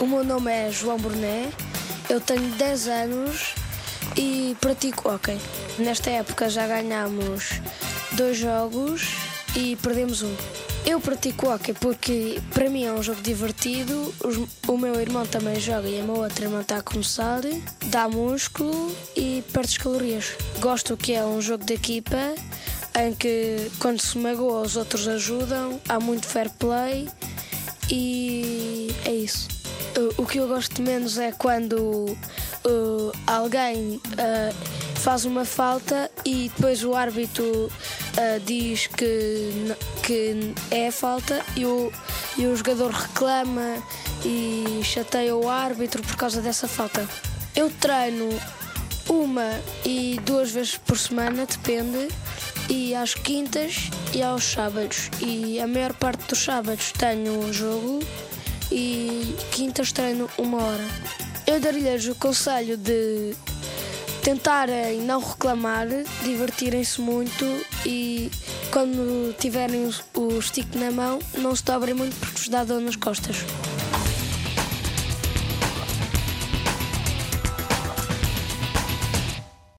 O meu nome é João Burné, eu tenho 10 anos e pratico hóquei. Nesta época já ganhamos dois jogos e perdemos um. Eu pratico hóquei porque para mim é um jogo divertido. O meu irmão também joga e a minha outra irmã está a começar. Dá músculo e perde calorias. Gosto que é um jogo de equipa em que quando se magoa os outros ajudam, há muito fair play e é isso. Uh, O que eu gosto menos é quando uh, alguém uh, faz uma falta e depois o árbitro uh, diz que, que é falta e o, e o jogador reclama e chateia o árbitro por causa dessa falta. Eu treino uma e duas vezes por semana, depende, e às quintas e aos sábados. E a maior parte dos sábados tenho um jogo quintas treino uma hora. Eu daria-lhes o conselho de tentarem não reclamar, divertirem-se muito e quando tiverem o, stick na mão, não se dobrem muito porque vos dá dor nas costas.